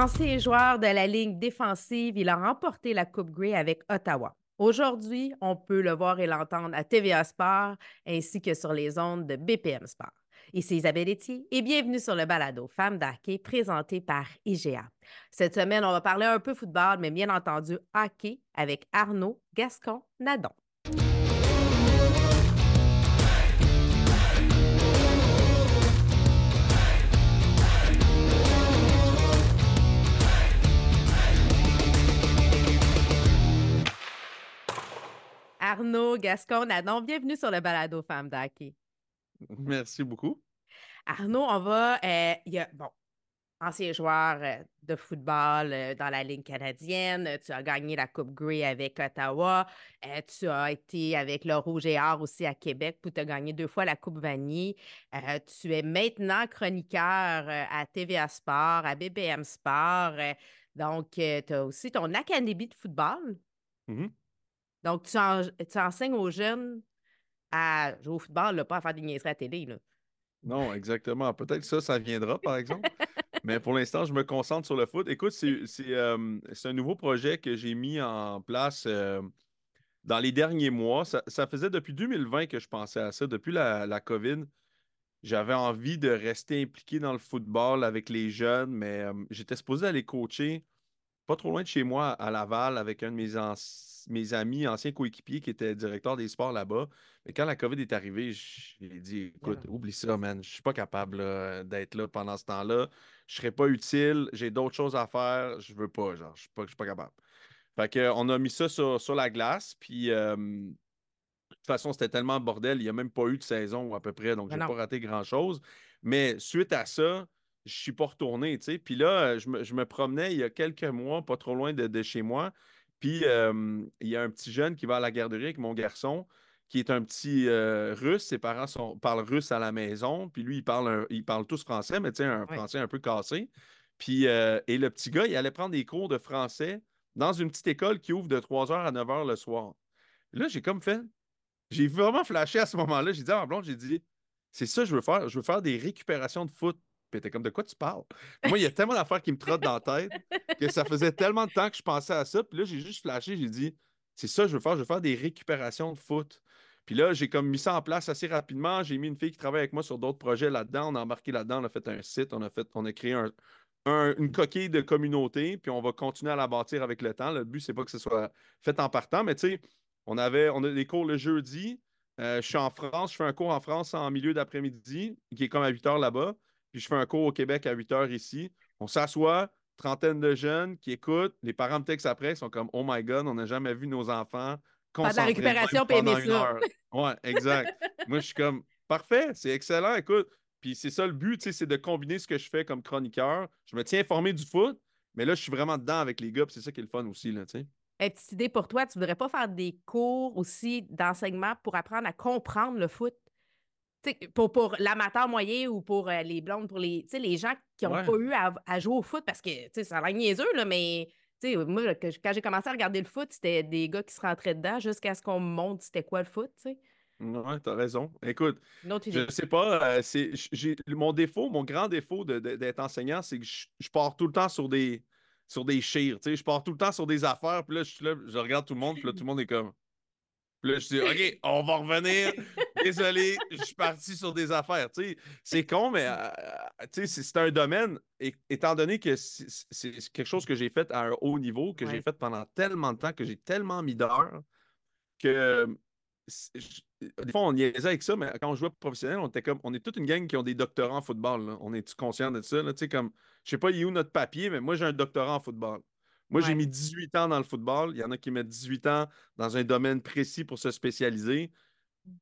Ancien joueur de la ligne défensive, il a remporté la Coupe Grey avec Ottawa. Aujourd'hui, on peut le voir et l'entendre à TVA Sport ainsi que sur les ondes de BPM Sport. Ici Isabelle Etier et bienvenue sur le balado Femmes d'hockey présenté par IGA. Cette semaine, on va parler un peu football, mais bien entendu hockey avec Arnaud Gascon-Nadon. Arnaud Gascon-Nadon, bienvenue sur le balado Femmes d'hockey. Merci beaucoup. Arnaud, on va. Euh, y a, bon, ancien joueur euh, de football euh, dans la Ligue canadienne. Tu as gagné la Coupe Grey avec Ottawa. tu as été avec le Rouge et Or aussi à Québec pour te gagner deux fois la Coupe Vanier. tu es maintenant chroniqueur à TVA Sport, à BBM Sport. donc, tu as aussi ton académie de football. Mm-hmm. Donc, tu, tu enseignes aux jeunes à jouer au football, pas à faire des niaiseries à télé. Là. Non, exactement. Peut-être que ça, ça viendra, par exemple. Mais pour l'instant, je me concentre sur le foot. Écoute, c'est euh, un nouveau projet que j'ai mis en place euh, dans les derniers mois. Ça, faisait depuis 2020 que je pensais à ça. Depuis la, la COVID, j'avais envie de rester impliqué dans le football avec les jeunes, mais euh, j'étais supposé aller coacher pas trop loin de chez moi, à Laval, avec un de mes, mes amis, anciens coéquipiers qui étaient directeurs des sports là-bas. Mais quand la COVID est arrivée, j'ai dit écoute, oublie ça, man. Je suis pas capable d'être là pendant ce temps-là. Je serais pas utile. J'ai d'autres choses à faire. Je veux pas, genre, je suis pas, suis pas capable. Fait que, on a mis ça sur, la glace. Puis, de toute façon, c'était tellement bordel. Il n'y a même pas eu de saison à peu près. Donc, j'ai pas raté grand-chose. Mais suite à ça, je suis pas retourné, tu sais. Puis là, je me, promenais il y a quelques mois, pas trop loin de, chez moi. Puis il y a un petit jeune qui va à la garderie avec mon garçon, qui est un petit euh, russe. Ses parents sont, parlent russe à la maison. Puis lui, il parle, il parle tous français, mais tu sais, un français un peu cassé. Puis, euh, et le petit gars, il allait prendre des cours de français dans une petite école qui ouvre de 3h à 9h le soir. là, j'ai comme fait. J'ai vraiment flashé à ce moment-là. J'ai dit à ma blonde, j'ai dit, c'est ça que je veux faire. Je veux faire des récupérations de foot. Puis t'es comme, de quoi tu parles? Moi, il y a tellement d'affaires qui me trottent dans la tête que ça faisait tellement de temps que je pensais à ça. Puis là, j'ai juste flashé, j'ai dit, c'est ça que je veux faire, je veux faire des récupérations de foot. Puis là, j'ai comme mis ça en place assez rapidement. J'ai mis une fille qui travaille avec moi sur d'autres projets là-dedans. On a embarqué là-dedans, on a fait un site, on a, fait, on a créé une coquille de communauté, puis on va continuer à la bâtir avec le temps. Le but, c'est pas que ce soit fait en partant, mais tu sais, on avait on a des cours le jeudi. Euh, je suis en France, je fais un cours en France en milieu d'après-midi, qui est comme à 8 heures là-bas puis je fais un cours au Québec à 8 heures ici. On s'assoit, trentaine de jeunes qui écoutent. Les parents me textent après, ils sont comme Oh my God, on n'a jamais vu nos enfants. Pas de la récupération, puis aimer ça. Ouais, exact. Moi, je suis comme Parfait, c'est excellent, écoute. Puis c'est ça le but, c'est de combiner ce que je fais comme chroniqueur. Je me tiens informé du foot, mais là, je suis vraiment dedans avec les gars, c'est ça qui est le fun aussi, là, tu sais. petite idée pour toi, tu ne voudrais pas faire des cours aussi d'enseignement pour apprendre à comprendre le foot? Pour, pour l'amateur moyen ou pour euh, les blondes, pour les, les gens qui n'ont pas eu à, jouer au foot parce que ça a l'air niaiseux, là, mais moi, quand j'ai commencé à regarder le foot, c'était des gars qui se rentraient dedans jusqu'à ce qu'on me montre c'était quoi le foot. sais. Ouais, t'as raison. Écoute, je ne sais pas, euh, c'est, mon défaut, mon grand défaut d'être enseignant, c'est que je, pars tout le temps sur des sur des chires, je pars tout le temps sur des affaires, puis là, je, là, je regarde tout le monde, puis là, tout le monde est comme puis là, je dis, OK, on va revenir. Désolé, je suis parti sur des affaires. c'est con, mais euh, c'est un domaine, étant donné que c'est quelque chose que j'ai fait à un haut niveau, que j'ai fait pendant tellement de temps, que j'ai tellement mis d'heures, que des fois, on niaisait avec ça, mais quand on jouait professionnel, on était comme, on est toute une gang qui ont des doctorats en football. On est conscient de ça? Là? Comme, je sais pas, il est où notre papier, mais moi, j'ai un doctorat en football. Moi, j'ai mis 18 ans dans le football. Il y en a qui mettent 18 ans dans un domaine précis pour se spécialiser.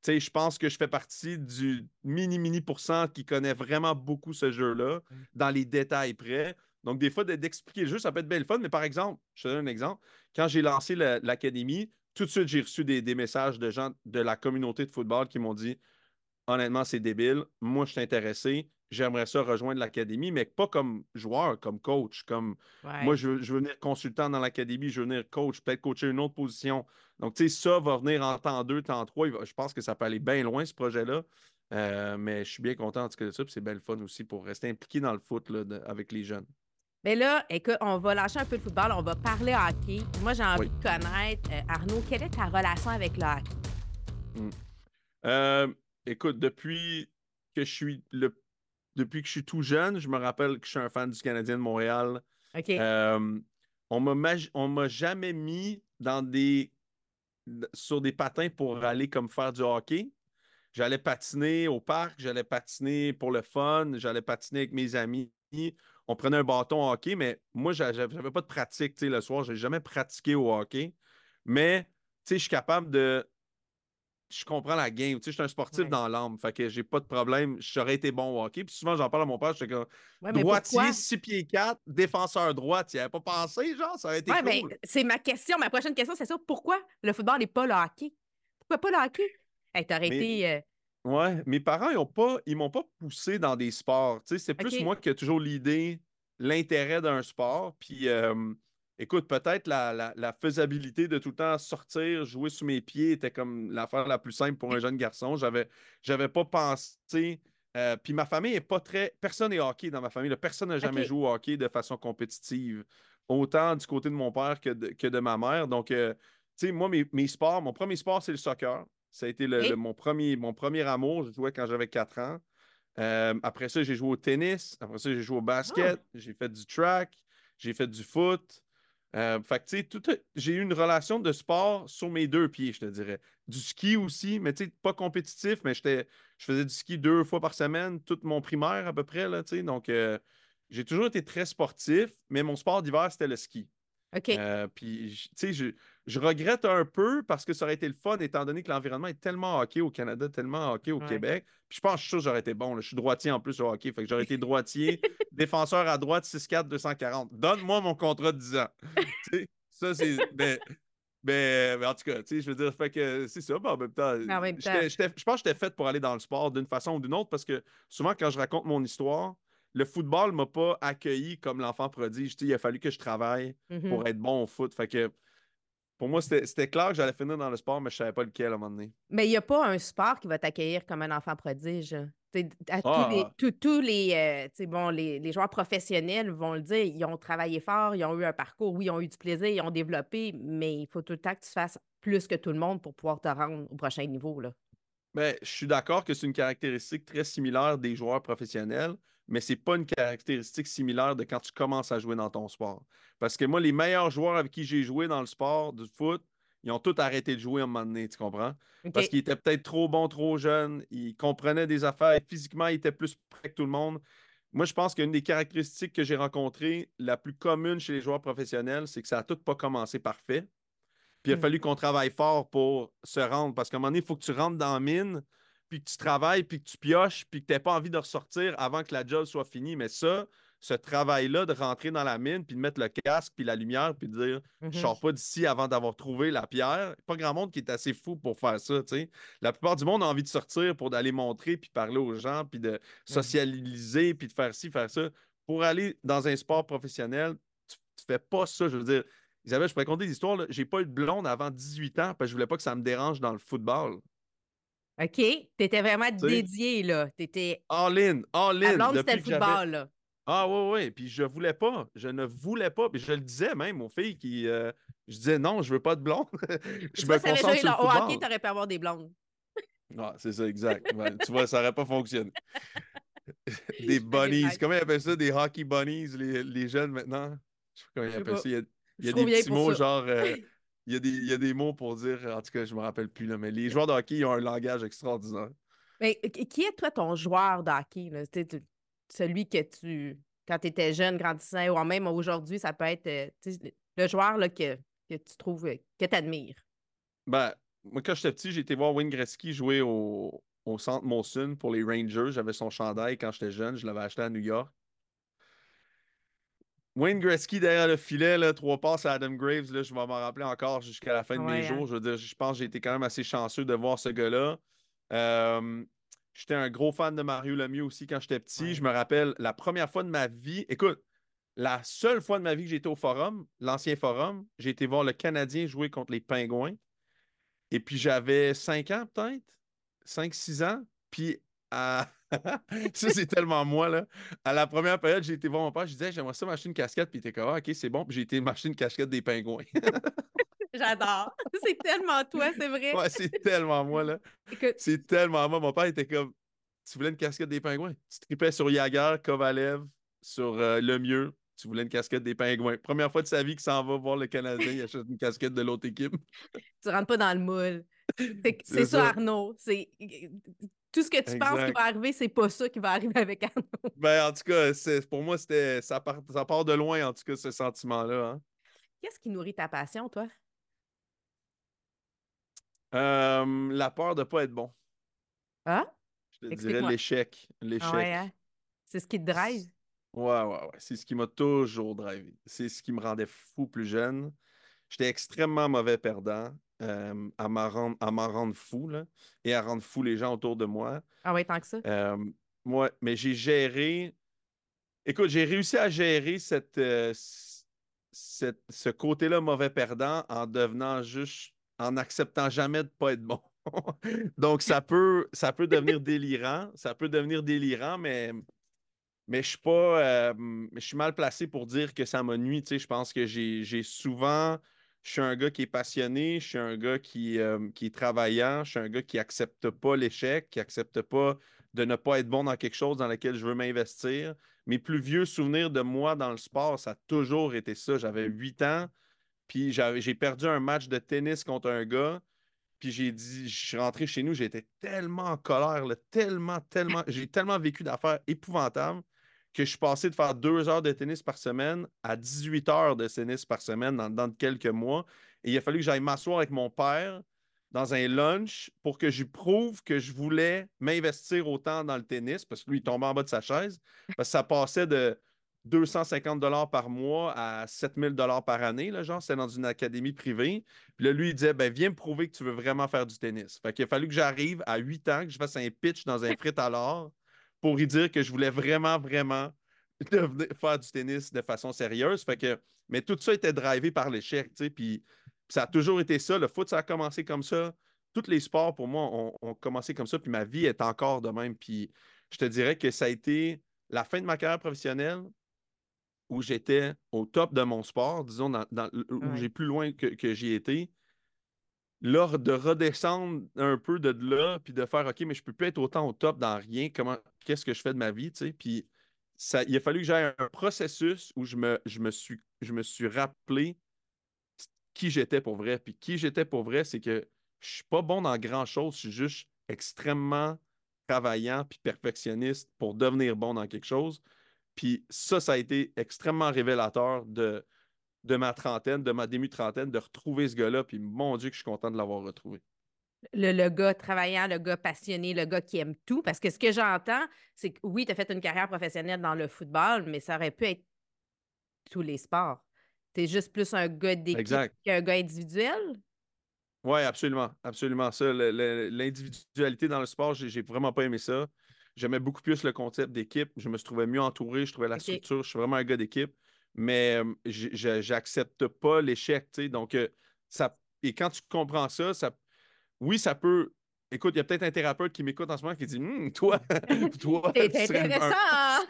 Tu je pense que je fais partie du mini-mini pourcent qui connaît vraiment beaucoup ce jeu-là, mm. dans les détails près. Donc, des fois, d'expliquer le jeu, ça peut être belle fun. Mais par exemple, je te donne un exemple. Quand j'ai lancé l'académie, tout de suite, j'ai reçu des, des, messages de gens de la communauté de football qui m'ont dit Honnêtement, c'est débile. Moi, je suis intéressé j'aimerais ça rejoindre l'académie, mais pas comme joueur, comme coach. Comme moi, je, veux venir consultant dans l'académie, je veux venir coach, peut-être coacher une autre position. Donc, tu sais, ça va venir en temps 2, temps 3. Je pense que ça peut aller bien loin, ce projet-là. Euh, mais je suis bien content en tout cas de ça. C'est bien le fun aussi pour rester impliqué dans le foot là, avec les jeunes. Mais là, écoute, on va lâcher un peu le football, on va parler hockey. Moi, j'ai envie Oui. de connaître, euh, Arnaud, quelle est ta relation avec le hockey? Euh, écoute, depuis que je suis le depuis que je suis tout jeune, je me rappelle que je suis un fan du Canadien de Montréal. OK. Euh, on on m'a jamais mis dans des sur des patins pour aller comme faire du hockey. J'allais patiner au parc, j'allais patiner pour le fun, j'allais patiner avec mes amis. On prenait un bâton hockey, mais moi, j'a- j'avais pas de pratique le soir. Je n'ai jamais pratiqué au hockey. Mais tu sais, je suis capable de. Je comprends la game. Tu sais, je suis un sportif Ouais. dans l'âme. Fait que j'ai pas de problème. J'aurais été bon au hockey. Puis souvent, j'en parle à mon père. J'étais comme Ouais, droitier, pourquoi? 6 pieds 4, défenseur droit. Tu n'y avais pas pensé, genre, ça aurait été Ouais, mais cool. c'est ma question. Ma prochaine question, c'est ça. Pourquoi le football n'est pas le hockey? Pourquoi pas le hockey? Hey, t'aurais Mais- été. euh, Ouais, mes parents, ils ont pas, ils m'ont pas poussé dans des sports. Tu sais, c'est plus moi qui ai toujours l'idée, l'intérêt d'un sport. Puis, euh, écoute, peut-être la, la- la faisabilité de tout le temps sortir, jouer sous mes pieds était comme l'affaire la plus simple pour un jeune garçon. J'avais, j'avais pas pensé. euh, puis ma famille est pas très. Personne n'est hockey dans ma famille. là. Personne n'a jamais joué au hockey de façon compétitive. Autant du côté de mon père que de, que de ma mère. Donc, euh, tu sais, moi, mes, mes sports, mon premier sport, c'est le soccer. Ça a été le- Ok. le- mon, premier, mon premier amour. Je jouais quand j'avais 4 ans. Euh, après ça, j'ai joué au tennis. Après ça, j'ai joué au basket. J'ai fait du track. J'ai fait du foot. Euh, j'ai eu une relation de sport sur mes deux pieds, je te dirais. Du ski aussi, mais tu pas compétitif, mais je faisais du ski deux fois par semaine, toute mon primaire à peu près, là, tu. Donc, euh, j'ai toujours été très sportif, mais mon sport d'hiver, c'était le ski. OK. Euh, puis, tu sais, je, je regrette un peu parce que ça aurait été le fun, étant donné que l'environnement est tellement hockey au Canada, tellement hockey au Ouais. Québec. Puis, je pense que j'aurais été bon. là. Je suis droitier en plus au hockey. Fait que j'aurais été droitier, défenseur à droite, 6-4, 240. Donne-moi mon contrat de 10 ans. Ça, c'est. Mais, mais- mais en tout cas, tu sais, je veux dire, fait que c'est ça. mais en même temps, je pense que j'étais fait pour aller dans le sport d'une façon ou d'une autre parce que souvent, quand je raconte mon histoire, le football ne m'a pas accueilli comme l'enfant prodige. Il a fallu que je travaille pour être bon au foot. Fait que pour moi, c'était clair que j'allais finir dans le sport, mais je savais pas lequel à un moment donné. Mais il n'y a pas un sport qui va t'accueillir comme un enfant prodige. À tous Ah. les, tous, tous les, euh, bon, les, les joueurs professionnels vont le dire, ils ont travaillé fort, ils ont eu un parcours, oui, ils ont eu du plaisir, ils ont développé, mais il faut tout le temps que tu fasses plus que tout le monde pour pouvoir te rendre au prochain niveau. Là. Mais Ben, je suis d'accord que c'est une caractéristique très similaire des joueurs professionnels, mais c'est pas une caractéristique similaire de quand tu commences à jouer dans ton sport. Parce que moi, les meilleurs joueurs avec qui j'ai joué dans le sport du foot, ils ont tous arrêté de jouer à un moment donné, tu comprends? Parce qu'ils étaient peut-être trop bons, trop jeunes, ils comprenaient des affaires, physiquement, ils étaient plus prêts que tout le monde. Moi, je pense qu'une des caractéristiques que j'ai rencontrées, la plus commune chez les joueurs professionnels, c'est que ça n'a tout pas commencé parfait. Puis il a Mm. fallu qu'on travaille fort pour se rendre. Parce qu'à un moment donné, il faut que tu rentres dans la mine, puis que tu travailles, puis que tu pioches, puis que tu n'aies pas envie de ressortir avant que la job soit finie. Mais ça, ce travail-là de rentrer dans la mine, puis de mettre le casque, puis la lumière, puis de dire Mhm. je sors pas d'ici avant d'avoir trouvé la pierre. Pas grand monde qui est assez fou pour faire ça. La plupart du monde a envie de sortir pour d'aller montrer, puis parler aux gens, puis de socialiser, puis de faire ci, faire ça. Pour aller dans un sport professionnel, tu, tu fais pas ça. Je veux dire, Isabelle, je pourrais raconter des histoires. J'ai pas eu de blonde avant 18 ans parce que je voulais pas que ça me dérange dans le football. OK? Tu étais vraiment dédié, là. Tu étais. All in, all La in. blonde, c'était le football, là. Ah oui, oui. Puis je voulais pas. Je ne voulais pas. Puis je le disais même aux filles qui. euh, je disais non, je veux pas de blonde. je Tu me vois, concentre sur le là. Au football. hockey, tu aurais pu avoir des blondes. Ah, c'est ça, exact. Tu vois, ça n'aurait pas fonctionné. des bunnies. Comment ils appellent ça? Des hockey bunnies, les, les jeunes maintenant? Je sais pas comment ils appellent ça. Il y a, il y Je a suis des petits mots ça. genre. euh, il, y a des, il y a des mots pour dire. En tout cas, je me rappelle plus, là, mais les joueurs de hockey ils ont un langage extraordinaire. Mais qui est, toi, ton joueur de hockey? Là? Tu Celui que tu. Quand tu étais jeune, grandissant, ou même aujourd'hui, ça peut être euh, le joueur là, que, que tu trouves, que tu admires. Ben, moi, quand j'étais petit, j'ai été voir Wayne Gretzky jouer au, au centre Molson pour les Rangers. J'avais son chandail quand j'étais jeune. Je l'avais acheté à New York. Wayne Gretzky derrière le filet, là, trois passes à Adam Graves, là, je vais m'en rappeler encore jusqu'à la fin de mes hein. jours. Je veux dire, je pense que j'ai été quand même assez chanceux de voir ce gars-là. Euh, j'étais un gros fan de Mario Lemieux aussi quand j'étais petit. Ouais. Je me rappelle la première fois de ma vie. Écoute, la seule fois de ma vie que j'ai été au forum, l'ancien forum, j'ai été voir le Canadien jouer contre les Pingouins. Et puis j'avais 5 ans peut-être, 5-6 ans. Puis à... ça, c'est tellement moi, là. À la première période, j'ai été voir mon père, je disais, j'aimerais ça m'acheter une casquette, puis il était comme, ah, OK, c'est bon, puis j'ai été m'acheter une casquette des pingouins. J'adore. C'est tellement toi, c'est vrai. Ouais, c'est tellement moi, là. C'est tellement moi. Mon père était comme, tu voulais une casquette des pingouins? Tu tripais sur Yagar, Kovalev, sur euh, Le Mieux. Tu voulais une casquette des pingouins. Première fois de sa vie qu'il s'en va voir le Canadien, il achète une casquette de l'autre équipe. tu rentres pas dans le moule. C'est ça, Arnaud. C'est tout ce que tu penses qui va arriver, c'est pas ça qui va arriver avec Arnaud. Ben, en tout cas, pour moi, c'était ça part, ça part de loin, en tout cas, ce sentiment-là. Hein. Qu'est-ce qui nourrit ta passion, toi? Euh, la peur de ne pas être bon. Ah? Je te dirais l'échec. L'échec. Ah hein? C'est ce qui te drive? Ouais, ouais, ouais. C'est ce qui m'a toujours drivé. C'est ce qui me rendait fou plus jeune. J'étais extrêmement mauvais perdant euh, à m'en rendre, fou là, et à rendre fou les gens autour de moi. Ah ouais, tant que ça? Euh, mais j'ai géré. Écoute, j'ai réussi à gérer cette, cette ce côté-là mauvais perdant en devenant juste, en acceptant jamais de ne pas être bon. Donc, ça peut, ça peut devenir délirant. Ça peut devenir délirant, mais, mais je suis pas. je suis mal placé pour dire que ça m'a nuit. Je pense que j'ai souvent je suis un gars qui est passionné, je suis un gars qui, euh, qui est travaillant, je suis un gars qui n'accepte pas l'échec, qui n'accepte pas de ne pas être bon dans quelque chose dans lequel je veux m'investir. Mes plus vieux souvenirs de moi dans le sport, ça a toujours été ça. J'avais huit ans, puis j'ai perdu un match de tennis contre un gars, puis j'ai dit, je suis rentré chez nous, j'étais tellement en colère, tellement, tellement, j'ai tellement vécu d'affaires épouvantables que je suis passé de faire deux heures de tennis par semaine à 18 heures de tennis par semaine dans, quelques mois. Et il a fallu que j'aille m'asseoir avec mon père dans un lunch pour que je prouve que je voulais m'investir autant dans le tennis, parce que lui, il tombait en bas de sa chaise, parce que ça passait de 250 dollars par mois à 7000 dollars par année, là, genre, c'était dans une académie privée. Puis là, lui, il disait, ben, viens me prouver que tu veux vraiment faire du tennis. Fait qu'il a fallu que j'arrive à 8 ans, que je fasse un pitch dans un frit à l'or pour y dire que je voulais vraiment, vraiment faire du tennis de façon sérieuse. Fait que, mais tout ça était drivé par l'échec, tu sais, puis ça a toujours été ça. Le foot, ça a commencé comme ça. Tous les sports, pour moi, ont, commencé comme ça, puis ma vie est encore de même. Puis je te dirais que ça a été la fin de ma carrière professionnelle où j'étais au top de mon sport, disons, dans, où j'ai plus loin que, que j'y étais là, de redescendre un peu de là, puis de faire OK, mais je peux plus être autant au top dans rien. Comment, qu'est-ce que je fais de ma vie, tu sais? Puis ça, il a fallu que j'aille un processus où je me, je me, suis, je me suis rappelé qui j'étais pour vrai. Puis qui j'étais pour vrai, c'est que je suis pas bon dans grand-chose, je suis juste extrêmement travaillant puis perfectionniste pour devenir bon dans quelque chose. Puis ça, ça a été extrêmement révélateur de, de ma trentaine, de ma demi-trentaine, de retrouver ce gars-là. Puis mon Dieu, que je suis content de l'avoir retrouvé. Le, gars travaillant, le gars passionné, le gars qui aime tout. Parce que ce que j'entends, c'est que oui, tu as fait une carrière professionnelle dans le football, mais ça aurait pu être tous les sports. Tu es juste plus un gars d'équipe qu'un gars individuel? Oui, absolument. Absolument. Ça, l'individualité dans le sport, j'ai vraiment pas aimé ça. J'aimais beaucoup plus le concept d'équipe. Je me trouvais mieux entouré. Je trouvais la structure. Je suis vraiment un gars d'équipe mais j'accepte pas l'échec. Donc, euh, ça, et quand tu comprends ça, ça, oui, ça peut. Écoute, il y a peut-être un thérapeute qui m'écoute en ce moment qui dit hum, Toi, toi, tu serais,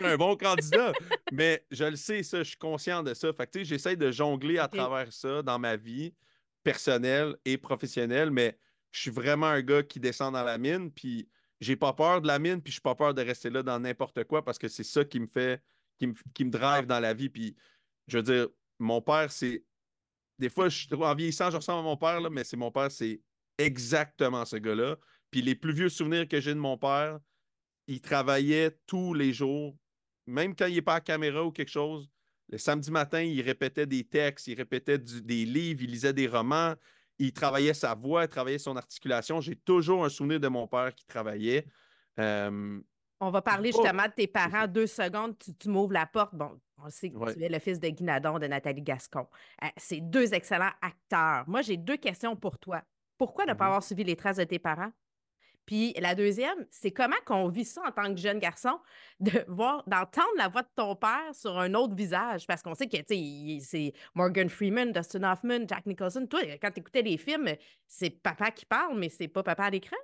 un, bon candidat. mais je le sais, ça, je suis conscient de ça. Fait que, j'essaie de jongler à travers ça dans ma vie personnelle et professionnelle, mais je suis vraiment un gars qui descend dans la mine, puis j'ai pas peur de la mine, puis je suis pas peur de rester là dans n'importe quoi parce que c'est ça qui me fait, qui me, qui me drive dans la vie. Puis je veux dire, mon père, c'est. Des fois, je, en vieillissant, je ressemble à mon père, là, mais c'est mon père, c'est exactement ce gars-là. Puis les plus vieux souvenirs que j'ai de mon père, il travaillait tous les jours, même quand il n'est pas à caméra ou quelque chose. Le samedi matin, il répétait des textes, il répétait des livres, il lisait des romans, il travaillait sa voix, il travaillait son articulation. J'ai toujours un souvenir de mon père qui travaillait. Euh, on va parler justement de tes parents. Deux secondes, tu, m'ouvres la porte. Bon, on sait que tu es le fils de Guinadon, de Nathalie Gascon. Euh, c'est deux excellents acteurs. Moi, j'ai deux questions pour toi. Pourquoi ne pas mm-hmm. avoir suivi les traces de tes parents? Puis la deuxième, c'est comment qu'on vit ça en tant que jeune garçon, de voir, d'entendre la voix de ton père sur un autre visage, parce qu'on sait que c'est Morgan Freeman, Dustin Hoffman, Jack Nicholson. Toi, quand tu écoutais les films, c'est papa qui parle, mais c'est pas papa à l'écran?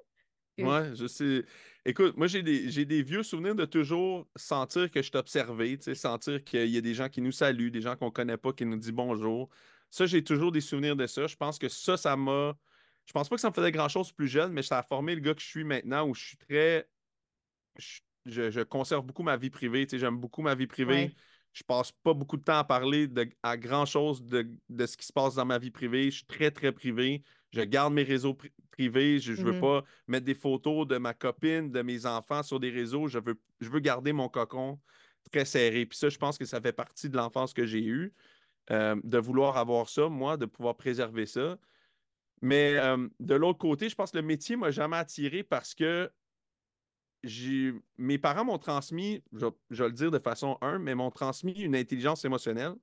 Ouais, je sais. Écoute, moi, j'ai des, j'ai des vieux souvenirs de toujours sentir que je suis observé, sentir qu'il y a des gens qui nous saluent, des gens qu'on connaît pas qui nous disent bonjour. Ça, j'ai toujours des souvenirs de ça. Je pense que ça, ça m'a. Je pense pas que ça me faisait grand-chose plus jeune, mais ça a formé le gars que je suis maintenant où je suis très. Je, je conserve beaucoup ma vie privée, tu sais, j'aime beaucoup ma vie privée. Ouais. Je passe pas beaucoup de temps à parler de, à grand-chose de, de ce qui se passe dans ma vie privée. Je suis très, très privé. Je garde mes réseaux pri- privés. Je ne veux Mhm. pas mettre des photos de ma copine, de mes enfants sur des réseaux. Je veux, je veux garder mon cocon très serré. Puis ça, je pense que ça fait partie de l'enfance que j'ai eue, euh, de vouloir avoir ça, moi, de pouvoir préserver ça. Mais euh, de l'autre côté, je pense que le métier m'a jamais attiré parce que mes parents m'ont transmis, je, je vais le dire de façon un, mais m'ont transmis une intelligence émotionnelle.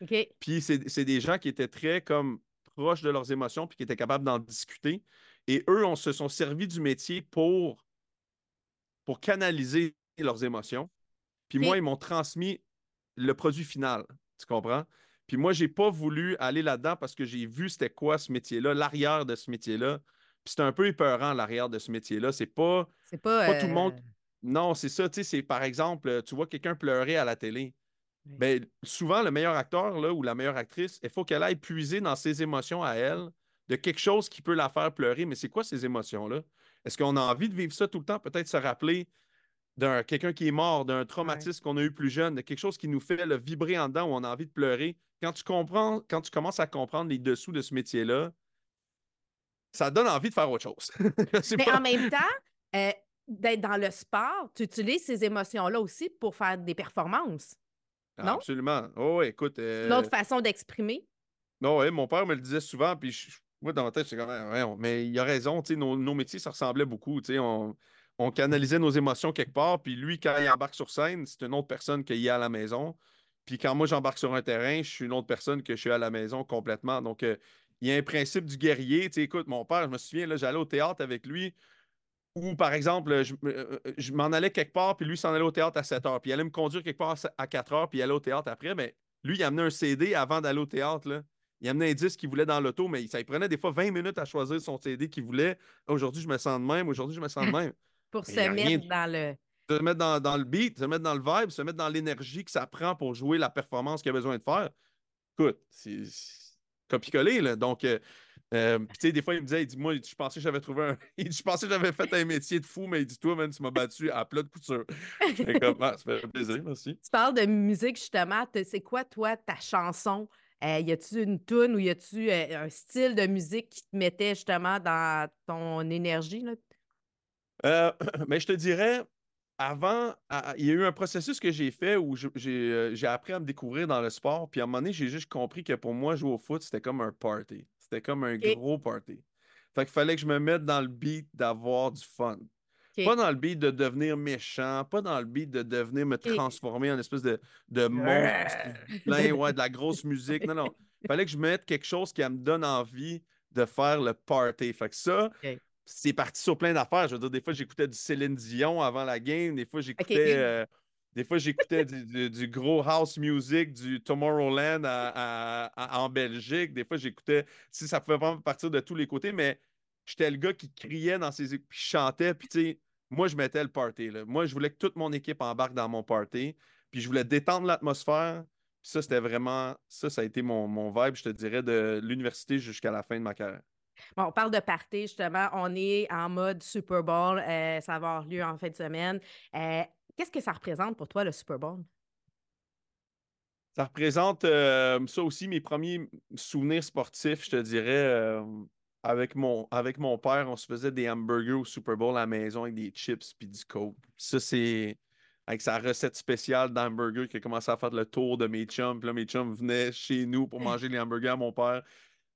OK. Puis c'est des gens qui étaient très comme proches de leurs émotions puis qui étaient capables d'en discuter. Et eux, on se sont servis du métier pour, pour canaliser leurs émotions. Puis moi, ils m'ont transmis le produit final. Tu comprends? Puis moi, j'ai pas voulu aller là-dedans parce que j'ai vu c'était quoi ce métier-là, l'arrière de ce métier-là. Puis c'est un peu épeurant, l'arrière de ce métier-là. C'est pas, C'est pas. pas tout le euh, monde. Non, c'est ça. Tu sais, c'est par exemple, tu vois quelqu'un pleurer à la télé. Oui. Ben, souvent, le meilleur acteur là, ou la meilleure actrice, il faut qu'elle aille puiser dans ses émotions à elle de quelque chose qui peut la faire pleurer. Mais c'est quoi ces émotions-là? Est-ce qu'on a envie de vivre ça tout le temps? Peut-être se rappeler d'un quelqu'un qui est mort, d'un traumatisme qu'on a eu plus jeune, de quelque chose qui nous fait le vibrer en dedans où on a envie de pleurer. Quand tu comprends, quand tu commences à comprendre les dessous de ce métier-là, ça donne envie de faire autre chose. Mais pas. en même temps, euh, d'être dans le sport, tu utilises ces émotions-là aussi pour faire des performances. non? Absolument. Oh, écoute. euh, Une autre façon d'exprimer. Non, ouais, mon père me le disait souvent, puis je- moi, dans ma tête, j'étais comme, Ah, ouais, mais il a raison, tu sais, nos, nos métiers, ça ressemblait beaucoup, tu sais, on, on canalisait nos émotions quelque part, puis lui, quand il embarque sur scène, c'est une autre personne qu'il y a à la maison, puis quand moi, j'embarque sur un terrain, je suis une autre personne que je suis à la maison complètement, donc euh, il y a un principe du guerrier, tu sais, écoute, mon père, je me souviens, là, j'allais au théâtre avec lui, ou par exemple, je, euh, je m'en allais quelque part, puis lui s'en allait au théâtre à 7 heures, puis il allait me conduire quelque part à 4 heures, puis il allait au théâtre après, mais lui, il amenait un CD avant d'aller au théâtre, là. Il amenait un disque qu'il voulait dans l'auto, mais ça lui prenait des fois 20 minutes à choisir son CD qu'il voulait. Aujourd'hui, je me sens de même. Aujourd'hui, je me sens de même. Pour se mettre de- dans le. Se mettre dans, dans le beat, se mettre dans le vibe, se mettre dans l'énergie que ça prend pour jouer la performance qu'il a besoin de faire. Écoute, c'est copier-coller, là. Donc, euh, euh, tu sais, des fois, il me disait, il dit, moi, je pensais que j'avais trouvé un. Il dit, je pensais que j'avais fait un métier de fou, mais il dit, toi, man, tu m'as battu à plat de couture. Comme, Ah, ça fait plaisir, merci. Tu parles de musique, justement. Te- C'est quoi, toi, ta chanson? Euh, y a-tu une tune ou y a-tu euh, un style de musique qui te mettait justement dans ton énergie? Là? Euh, mais je te dirais, avant, à- il y a eu un processus que j'ai fait où j'ai euh, j'ai appris à me découvrir dans le sport. Puis à un moment donné, j'ai juste compris que pour moi, jouer au foot, c'était comme un party. C'était comme un gros party. Fait qu'il fallait que je me mette dans le beat d'avoir du fun. Pas dans le beat de devenir méchant, pas dans le beat de devenir me transformer en espèce de, de monstre plein, ouais, de la grosse musique. Non, non. Il fallait que je mette quelque chose qui me donne envie de faire le party. Fait que ça. C'est parti sur plein d'affaires. Je veux dire, des fois, j'écoutais du Céline Dion avant la game. Des fois, j'écoutais euh, des fois, j'écoutais du, du- du gros house music du Tomorrowland à- à- à- en Belgique. Des fois, j'écoutais. Si ça pouvait vraiment partir de tous les côtés, mais j'étais le gars qui criait dans ses puis chantait. Puis, tu sais, moi, je mettais le party. là. Moi, je voulais que toute mon équipe embarque dans mon party. Puis, je voulais détendre l'atmosphère. Puis ça, c'était vraiment. Ça, ça a été mon, mon vibe, je te dirais, de l'université jusqu'à la fin de ma carrière. Bon, on parle de party, justement. On est en mode Super Bowl. euh, ça va avoir lieu en fin de semaine. Euh, Qu'est-ce que ça représente pour toi, le Super Bowl? Ça représente euh, ça aussi mes premiers souvenirs sportifs, je te dirais. avec, mon, avec mon père, on se faisait des hamburgers au Super Bowl à la maison avec des chips puis du coke. Ça, c'est avec sa recette spéciale d'hamburger qui a commencé à faire le tour de mes chums. Puis là, mes chums venaient chez nous pour manger les hamburgers à mon père.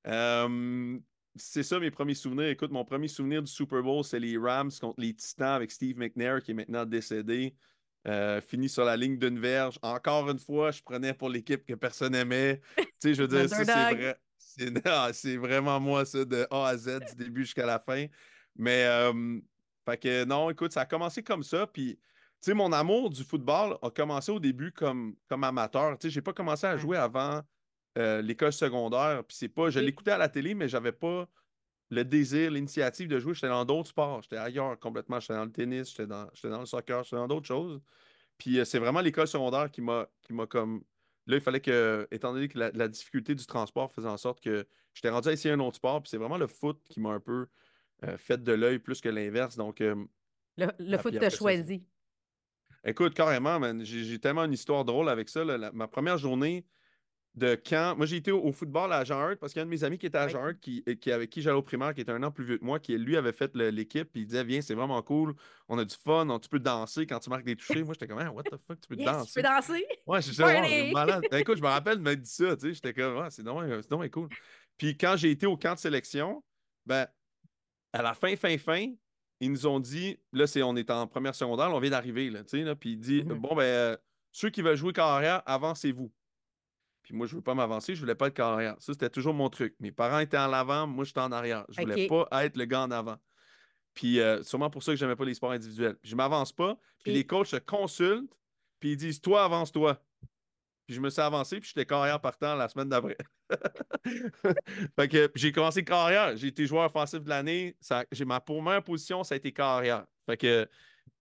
Euh, c'est ça mes premiers souvenirs. Écoute, mon premier souvenir du Super Bowl, c'est les Rams contre les Titans avec Steve McNair qui est maintenant décédé. Euh, fini sur la ligne d'une verge. Encore une fois, je prenais pour l'équipe que personne n'aimait. Tu sais, je veux dire, ça, c'est vrai. C'est ah, c'est vraiment moi, ça, de A à Z, du début jusqu'à la fin. Mais, euh, fait que non, écoute, ça a commencé comme ça. Puis, tu sais, mon amour du football a commencé au début comme, comme amateur. Tu sais, j'ai pas commencé à jouer avant euh, l'école secondaire. Puis, c'est pas, je l'écoutais à la télé, mais j'avais pas le désir, l'initiative de jouer. J'étais dans d'autres sports. J'étais ailleurs complètement. J'étais dans le tennis, j'étais dans, dans le soccer, j'étais dans d'autres choses. Puis euh, c'est vraiment l'école secondaire qui m'a comme. Là, il fallait que, étant donné que la, difficulté du transport faisait en sorte que j'étais rendu à essayer un autre sport. Puis c'est vraiment le foot qui m'a un peu euh, fait de l'œil plus que l'inverse. Donc. Le, le foot t'a choisi. Écoute, carrément, J'ai tellement une histoire drôle avec ça. ma première journée, de quand. Moi, j'ai été au, football à Jean Hurt parce qu'il y a un de mes amis qui était à Jean Hurt, qui, qui, avec qui j'allais au primaire, qui était un an plus vieux que moi, qui lui avait fait l'équipe, puis il disait Viens, c'est vraiment cool, on a du fun, tu peux danser quand tu marques des touchés. moi, j'étais comme What the fuck, tu peux danser Tu peux danser? Ouais, je suis malade. Ben, écoute, je me rappelle de me dire ça, tu sais, j'étais comme ouais, c'est vraiment cool. Puis quand j'ai été au camp de sélection, ben, à la fin, fin, fin, ils nous ont dit Là, c'est, on est en première secondaire, on vient d'arriver, là, tu sais, là, puis il dit mm-hmm. Bon, ben, euh, ceux qui veulent jouer carrière, avancez-vous. Puis moi, je ne veux pas m'avancer, je ne voulais pas être carrière. Ça, c'était toujours mon truc. Mes parents étaient en avant, moi, j'étais en arrière. Je ne voulais pas être le gars en avant. Puis euh, sûrement pour ça que je n'aimais pas les sports individuels. Je ne m'avance pas, puis les coachs se consultent, puis ils disent Toi, avance-toi. Puis je me suis avancé, puis j'étais carrière partant la semaine d'après. fait que j'ai commencé carrière. J'ai été joueur offensif de l'année. J'ai ma première position, ça a été carrière. Fait que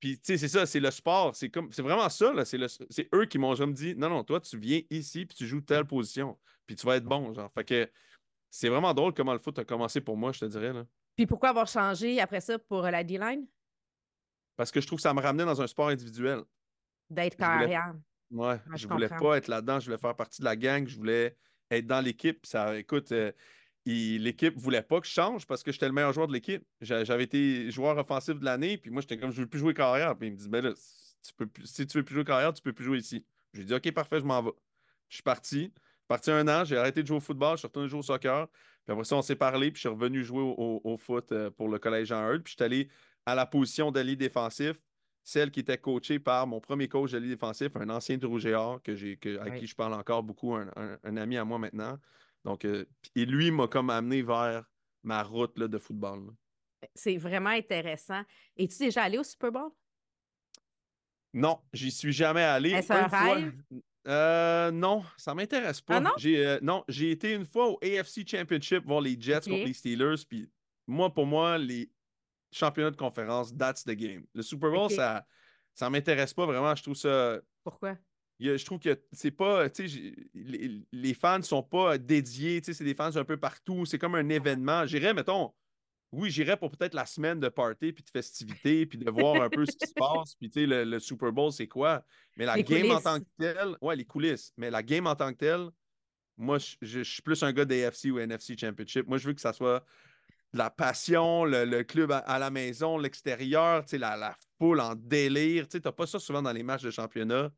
puis, tu sais, c'est ça, c'est le sport. C'est comme, c'est vraiment ça, là. C'est, eux qui m'ont jamais dit, non, non, toi, tu viens ici, puis tu joues telle position, puis tu vas être bon, genre. Fait que c'est vraiment drôle comment le foot a commencé pour moi, je te dirais, là. Puis pourquoi avoir changé après ça pour la D-line? Parce que je trouve que ça me ramenait dans un sport individuel. D'être carrière. Ouais, je, je voulais pas être là-dedans, je voulais faire partie de la gang, je voulais être dans l'équipe. Ça, écoute, euh, l'équipe voulait pas que je change parce que j'étais le meilleur joueur de l'équipe. J'avais été joueur offensif de l'année, puis moi, j'étais comme, je veux plus jouer carrière. Puis il me dit, ben là, tu peux si tu veux plus jouer carrière, tu peux plus jouer ici. J'ai dit, OK, parfait, je m'en vais. Je suis parti. Parti un an, j'ai arrêté de jouer au football, je suis retourné jouer au soccer. Puis après ça, on s'est parlé, puis je suis revenu jouer au, foot euh, pour le collège Jean Eudes. Puis je suis allé à la position d'allié défensif, celle qui était coachée par mon premier coach d'allié défensif, un ancien de que, à qui je parle encore beaucoup, un, ami à moi maintenant. Donc, euh, et lui m'a comme amené vers ma route de football. C'est vraiment intéressant. Es-tu déjà allé au Super Bowl? Non, j'y suis jamais allé. Est-ce un rêve? Euh, non, ça m'intéresse pas. Ah non? J'ai, euh, non, j'ai été une fois au AFC Championship voir les Jets contre les Steelers. Puis moi, pour moi, les championnats de conférence, that's the game. Le Super Bowl, ça, ça m'intéresse pas vraiment. Je trouve ça. Pourquoi? Je trouve que c'est pas, les, les, fans ne sont pas dédiés, c'est des fans un peu partout, c'est comme un événement. J'irais, mettons, oui, j'irais pour peut-être la semaine de party, puis de festivités, puis de voir un peu ce qui se passe, puis le, le Super Bowl, c'est quoi? Mais la game en tant que telle, ouais, les coulisses, mais la game en tant que telle, moi, je, suis plus un gars d'AFC ou NFC Championship. Moi, je veux que ça soit la passion, le, club à, la maison, l'extérieur, la, la foule en délire. Tu n'as pas ça souvent dans les matchs de championnat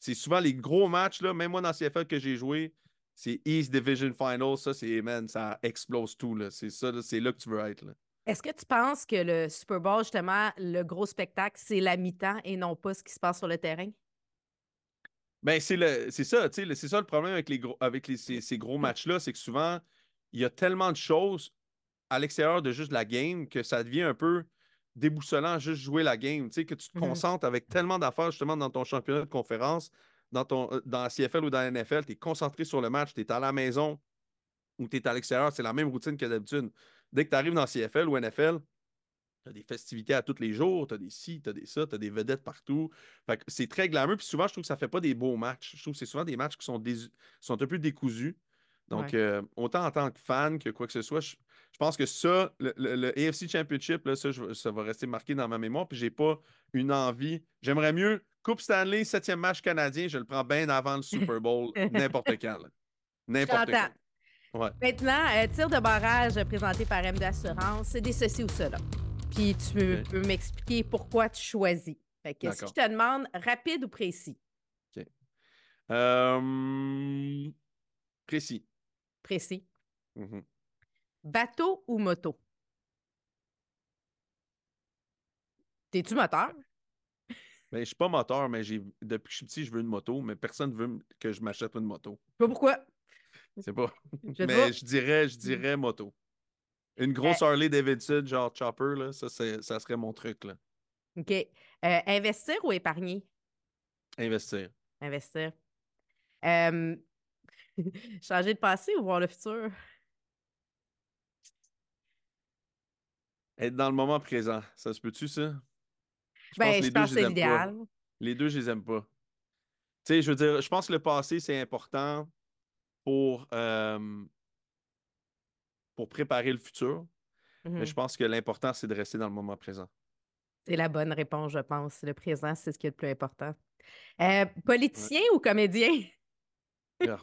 c'est souvent les gros matchs, là, même moi dans CFL que j'ai joué, c'est East Division Final, ça, c'est, man, ça explose tout, là. C'est ça, c'est là que tu veux être, Est-ce que tu penses que le Super Bowl, justement, le gros spectacle, c'est la mi-temps et non pas ce qui se passe sur le terrain? Ben, c'est, le, c'est ça, tu sais, c'est ça le problème avec, les gros, avec ces, ces gros matchs-là, c'est que souvent, il y a tellement de choses à l'extérieur de juste la game que ça devient un peu déboussolant juste jouer la game. Tu sais, que tu te mmh concentres avec tellement d'affaires justement dans ton championnat de conférence, dans, ton, euh, dans la CFL ou dans la NFL, tu es concentré sur le match, tu es à la maison ou tu es à l'extérieur, c'est la même routine que d'habitude. Dès que tu arrives dans CFL ou NFL, tu as des festivités à tous les jours, tu as des ci, tu as des ça, tu as des vedettes partout. c'est très glamour. Puis souvent, je trouve que ça fait pas des beaux matchs. Je trouve que c'est souvent des matchs qui sont, sont un peu décousus. Donc, euh, autant en tant que fan que quoi que ce soit, je, pense que ça, le, AFC Championship, là, ça, ça, va rester marqué dans ma mémoire. Puis, j'ai pas une envie. J'aimerais mieux Coupe Stanley, septième match canadien, je le prends bien avant le Super Bowl, n'importe quand. N'importe quand. Maintenant, euh, tir de barrage présenté par M d'assurance, c'est des ceci ou cela. Puis tu peux m'expliquer pourquoi tu choisis. Fait que si je te demande rapide ou précis? OK. Euh, précis. Précis. Mm-hmm. Bateau ou moto? T'es-tu moteur? Ben, je suis pas moteur, mais j'ai depuis que je suis petit, je veux une moto, mais personne ne veut que je m'achète une moto. Pas pourquoi? C'est pas. mais je dirais, je dirais moto. Une grosse Harley Davidson, genre Chopper, là, ça, ça serait mon truc. Là. OK. Euh, investir ou épargner? Investir. Investir. Euh, Changer de passé ou voir le futur? Être dans le moment présent. Ça se peut-tu, ça? Je ben, pense je pense que c'est l'idéal. Les deux, je les aime pas. Tu sais, je veux dire, je pense que le passé, c'est important pour, euh, pour préparer le futur. Mais je mm-hmm. pense que l'important, c'est de rester dans le moment présent. C'est la bonne réponse, je pense. Le présent, c'est ce qui est le plus important. Euh, politicien ou comédien?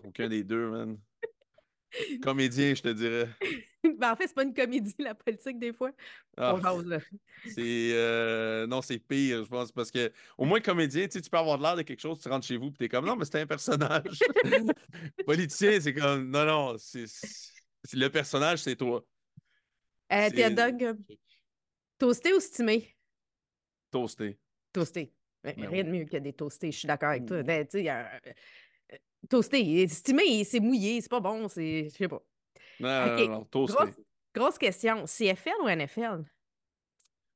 aucun des deux, man. Comédien, je te dirais. ben, en fait, c'est pas une comédie, la politique, des fois. Ah, c'est. Euh, non, c'est pire, je pense, parce que au moins, comédien, tu peux avoir l'air de quelque chose, tu rentres chez vous, puis t'es comme, non, mais c'est un personnage. Politicien, c'est comme, non, non, c'est. Le personnage, c'est toi. Euh, T'es dog toasté ou stimé? Toasté. Toasté. Ben rien de mieux que des toastés, je suis d'accord avec toi. Ben, tu sais, euh, toasté. Stimé, c'est mouillé, c'est pas bon, c'est. Je sais pas. Non, non, non, toasté. Grosse, question. CFL ou NFL?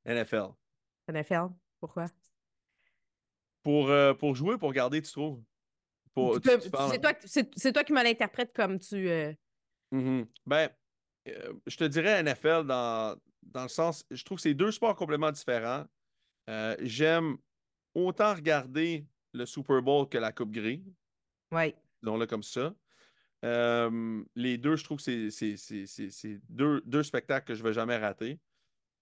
NFL. NFL. Pourquoi? Pour, euh, pour jouer, pour garder, tu trouves? c'est, toi, qui me l'interprète comme tu. Euh, mm-hmm. Ben, euh, je te dirais NFL dans, dans le sens. Je trouve que c'est deux sports complètement différents. j'aime autant regarder le Super Bowl que la Coupe Gris. Oui. Disons-le comme ça. Les deux, je trouve que c'est deux, spectacles que je ne vais jamais rater.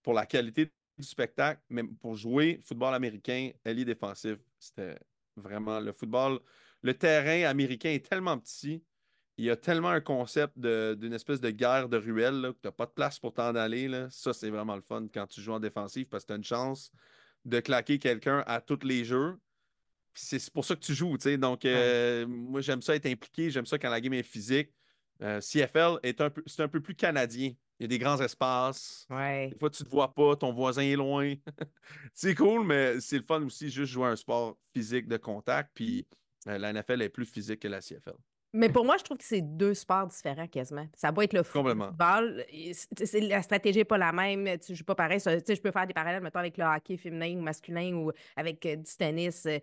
Pour la qualité du spectacle, mais pour jouer football américain, allié défensif, c'était vraiment le football. Le terrain américain est tellement petit. Il y a tellement un concept d'une espèce de guerre de ruelle que tu n'as pas de place pour t'en aller. Ça, c'est vraiment le fun quand tu joues en défensif parce que tu as une chance de claquer quelqu'un à tous les jeux c'est pour ça que tu joues, tu sais. Donc, euh, moi, j'aime ça être impliqué, j'aime ça quand la game est physique. Euh, CFL est un peu, c'est un peu plus canadien. Il y a des grands espaces. Des fois, tu ne te vois pas, ton voisin est loin. c'est cool, mais c'est le fun aussi juste jouer un sport physique de contact. Puis euh, la NFL est plus physique que la CFL. Mais pour moi, je trouve que c'est deux sports différents quasiment. Ça doit être le football. La stratégie n'est pas la même. Tu joues pas pareil. je peux faire des parallèles, mettons, avec le hockey féminin ou masculin ou avec euh, du tennis. Euh,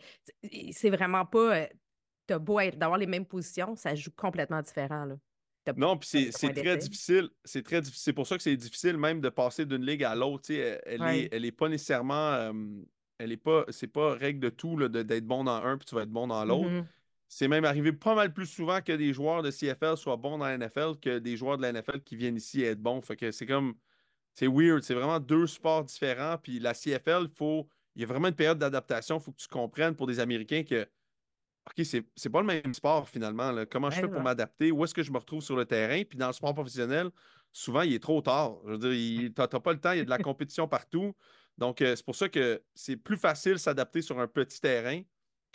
c'est vraiment pas. Euh, tu as beau d'avoir les mêmes positions, ça joue complètement différent. Là. Non, puis c'est très difficile. C'est très difficile. C'est pour ça que c'est difficile même de passer d'une ligue à l'autre. Elle, n'est elle est pas nécessairement. elle est pas. C'est pas règle de tout d'être bon dans un puis tu vas être bon dans l'autre. Mm-hmm. C'est même arrivé pas mal plus souvent que des joueurs de CFL soient bons dans la NFL que des joueurs de la NFL qui viennent ici être bons. Fait que c'est comme. C'est weird. C'est vraiment deux sports différents. Puis la CFL, il faut. Il y a vraiment une période d'adaptation. Il faut que tu comprennes pour des Américains que. OK, c'est pas le même sport finalement. Comment je fais pour m'adapter? Où est-ce que je me retrouve sur le terrain? Puis dans le sport professionnel, souvent, il est trop tard. Je veux dire, tu n'as pas le temps, il y a de la compétition partout. Donc, euh, c'est pour ça que c'est plus facile s'adapter sur un petit terrain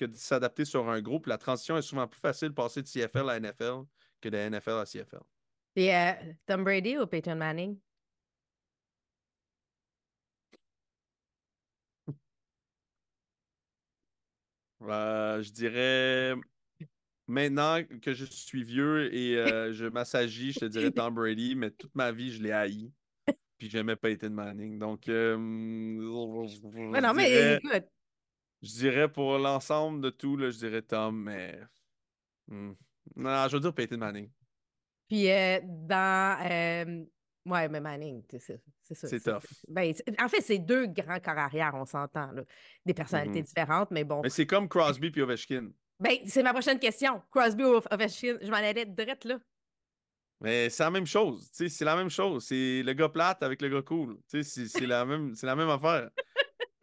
que de s'adapter sur un groupe. La transition est souvent plus facile de passer de CFL à NFL que de NFL à CFL. Et euh, Tom Brady ou Peyton Manning? Euh, je dirais maintenant que je suis vieux et euh, je m'assagis, je te dirais Tom Brady, mais toute ma vie, je l'ai haï. Puis j'aimais Peyton Manning. Donc, non, mais écoute, je dirais pour l'ensemble de tout, là, je dirais Tom, mais. Hmm. Non, je veux dire Peyton Manning. Puis euh, dans. Euh... Ouais, mais Manning, c'est ça. C'est tough. Ben, en fait, c'est deux grands corps arrière, on s'entend. Des personnalités mm-hmm. différentes, mais bon. Mais c'est comme Crosby puis Ovechkin. Ben, c'est ma prochaine question. Crosby ou Ovechkin, je m'en allais direct là. Mais c'est la même chose. C'est la même chose. C'est le gars plate avec le gars cool. C'est la, même, la même affaire.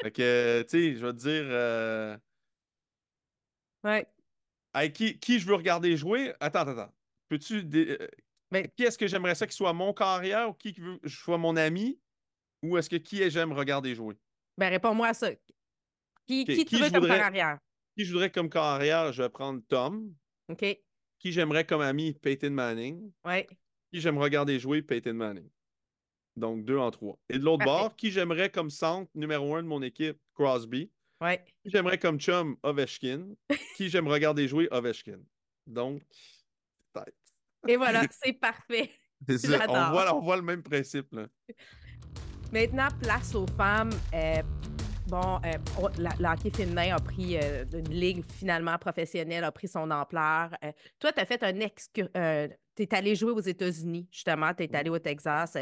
Fait que, tu sais, je vais te dire. Euh... Ouais. qui, qui je veux regarder jouer? Attends, attends, attends. Peux-tu. Euh, Mais... Qui est-ce que j'aimerais ça qu'il soit mon carrière ou qui veut que je sois mon ami? Ou est-ce que qui est j'aime regarder jouer? Ben, réponds-moi à ça. Qui, qui, tu veux comme carrière? Qui je voudrais comme carrière? Je vais prendre Tom. OK. Qui j'aimerais comme ami? Peyton Manning. Ouais. Qui j'aime regarder jouer? Peyton Manning. Donc, deux en trois. Et de l'autre bord, qui j'aimerais comme centre numéro un de mon équipe, Crosby. Ouais. Qui j'aimerais comme chum, Ovechkin. qui j'aime regarder jouer, Ovechkin. Donc, peut-être. Et voilà, c'est parfait. C'est ça. On voit, on voit, le même principe. Là. Maintenant, place aux femmes. Euh, bon, euh, la, hockey féminin a pris euh, une ligue finalement professionnelle, a pris son ampleur. toi, tu as fait un excursion tu es allé jouer aux États-Unis, justement, tu es allé au Texas.